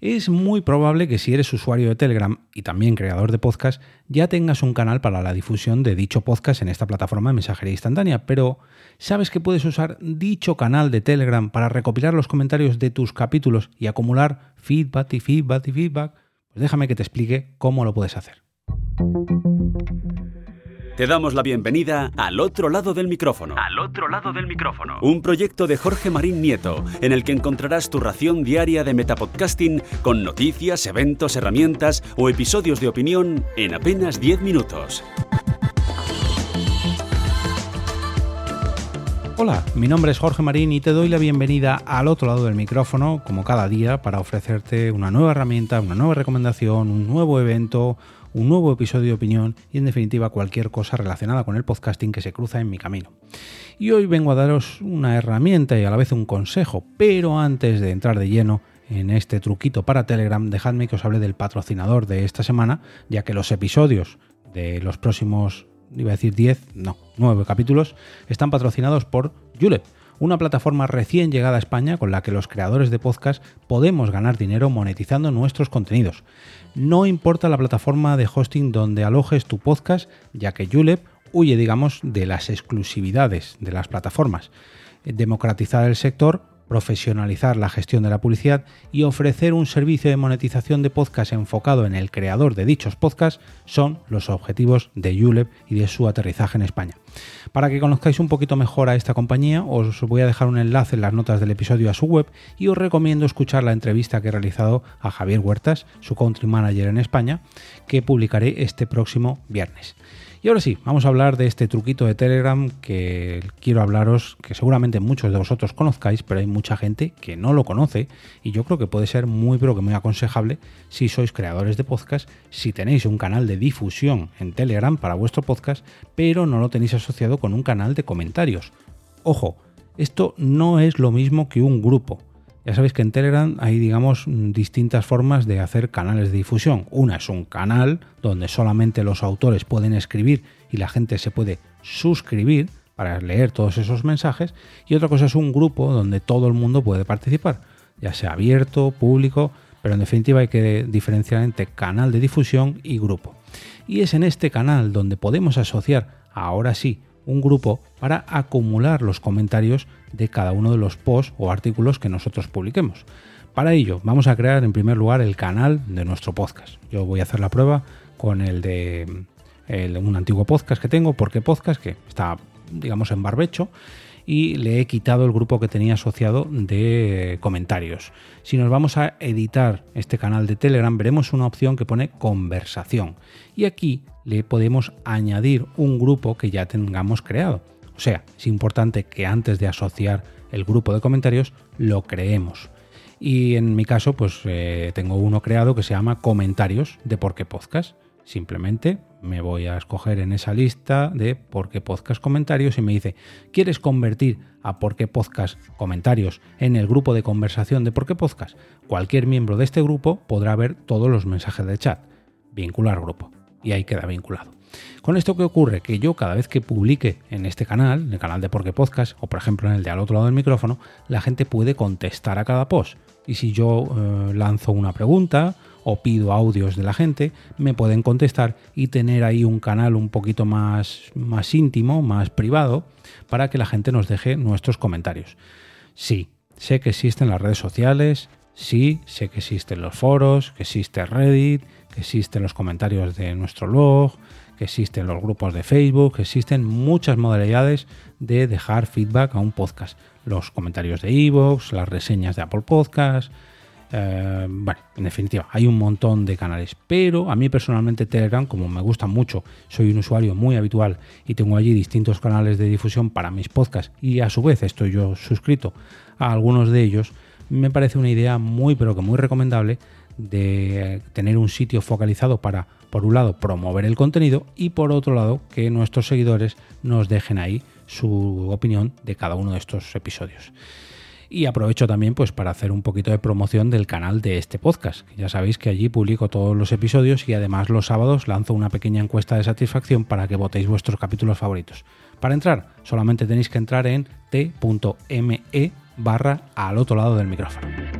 Es muy probable que si eres usuario de Telegram y también creador de podcast, ya tengas un canal para la difusión de dicho podcast en esta plataforma de mensajería instantánea, pero ¿sabes que puedes usar dicho canal de Telegram para recopilar los comentarios de tus capítulos y acumular feedback y feedback y feedback? Pues déjame que te explique cómo lo puedes hacer. Te damos la bienvenida al otro lado del micrófono. Al otro lado del micrófono. Un proyecto de Jorge Marín Nieto, en el que encontrarás tu ración diaria de metapodcasting con noticias, eventos, herramientas o episodios de opinión en apenas 10 minutos. Hola, mi nombre es Jorge Marín y te doy la bienvenida al otro lado del micrófono, como cada día, para ofrecerte una nueva herramienta, una nueva recomendación, un nuevo evento un nuevo episodio de opinión y en definitiva cualquier cosa relacionada con el podcasting que se cruza en mi camino. Y hoy vengo a daros una herramienta y a la vez un consejo, pero antes de entrar de lleno en este truquito para Telegram, dejadme que os hable del patrocinador de esta semana, ya que los episodios de los próximos, iba a decir 10, no, 9 capítulos, están patrocinados por Julep una plataforma recién llegada a España con la que los creadores de podcast podemos ganar dinero monetizando nuestros contenidos. No importa la plataforma de hosting donde alojes tu podcast, ya que Julep huye, digamos, de las exclusividades de las plataformas. Democratizar el sector profesionalizar la gestión de la publicidad y ofrecer un servicio de monetización de podcast enfocado en el creador de dichos podcasts son los objetivos de Julep y de su aterrizaje en España. Para que conozcáis un poquito mejor a esta compañía, os voy a dejar un enlace en las notas del episodio a su web y os recomiendo escuchar la entrevista que he realizado a Javier Huertas, su country manager en España, que publicaré este próximo viernes. Y ahora sí, vamos a hablar de este truquito de Telegram que quiero hablaros, que seguramente muchos de vosotros conozcáis, pero hay mucha gente que no lo conoce y yo creo que puede ser muy pero que muy aconsejable si sois creadores de podcast, si tenéis un canal de difusión en Telegram para vuestro podcast, pero no lo tenéis asociado con un canal de comentarios. Ojo, esto no es lo mismo que un grupo. Ya sabéis que en Telegram hay, digamos, distintas formas de hacer canales de difusión. Una es un canal donde solamente los autores pueden escribir y la gente se puede suscribir para leer todos esos mensajes. Y otra cosa es un grupo donde todo el mundo puede participar, ya sea abierto, público, pero en definitiva hay que diferenciar entre canal de difusión y grupo. Y es en este canal donde podemos asociar, ahora sí, un grupo para acumular los comentarios de cada uno de los posts o artículos que nosotros publiquemos. Para ello, vamos a crear en primer lugar el canal de nuestro podcast. Yo voy a hacer la prueba con el de un antiguo podcast que tengo, porque podcast que está, digamos, en barbecho y le he quitado el grupo que tenía asociado de comentarios. Si nos vamos a editar este canal de Telegram, veremos una opción que pone conversación. Y aquí le podemos añadir un grupo que ya tengamos creado. O sea, es importante que antes de asociar el grupo de comentarios lo creemos. Y en mi caso, pues eh, tengo uno creado que se llama comentarios de por qué podcast. Simplemente me voy a escoger en esa lista de por qué podcast comentarios y me dice, ¿quieres convertir a por qué podcast comentarios en el grupo de conversación de por qué podcast? Cualquier miembro de este grupo podrá ver todos los mensajes de chat. Vincular grupo. Y ahí queda vinculado. Con esto que ocurre, que yo cada vez que publique en este canal, en el canal de Porque Podcast, o por ejemplo en el de al otro lado del micrófono, la gente puede contestar a cada post. Y si yo eh, lanzo una pregunta o pido audios de la gente, me pueden contestar y tener ahí un canal un poquito más, más íntimo, más privado, para que la gente nos deje nuestros comentarios. Sí, sé que existen las redes sociales, sí, sé que existen los foros, que existe Reddit, que existen los comentarios de nuestro blog, existen los grupos de Facebook, existen muchas modalidades de dejar feedback a un podcast. Los comentarios de Evox, las reseñas de Apple Podcast. Eh, en definitiva, hay un montón de canales. Pero a mí personalmente Telegram, como me gusta mucho, soy un usuario muy habitual y tengo allí distintos canales de difusión para mis podcasts y a su vez estoy yo suscrito a algunos de ellos, me parece una idea muy pero que muy recomendable de tener un sitio focalizado para, por un lado, promover el contenido y por otro lado, que nuestros seguidores nos dejen ahí su opinión de cada uno de estos episodios. Y aprovecho también pues para hacer un poquito de promoción del canal de este podcast. Ya sabéis que allí publico todos los episodios y además los sábados lanzo una pequeña encuesta de satisfacción para que votéis vuestros capítulos favoritos. Para entrar, solamente tenéis que entrar en t.me barra al otro lado del micrófono.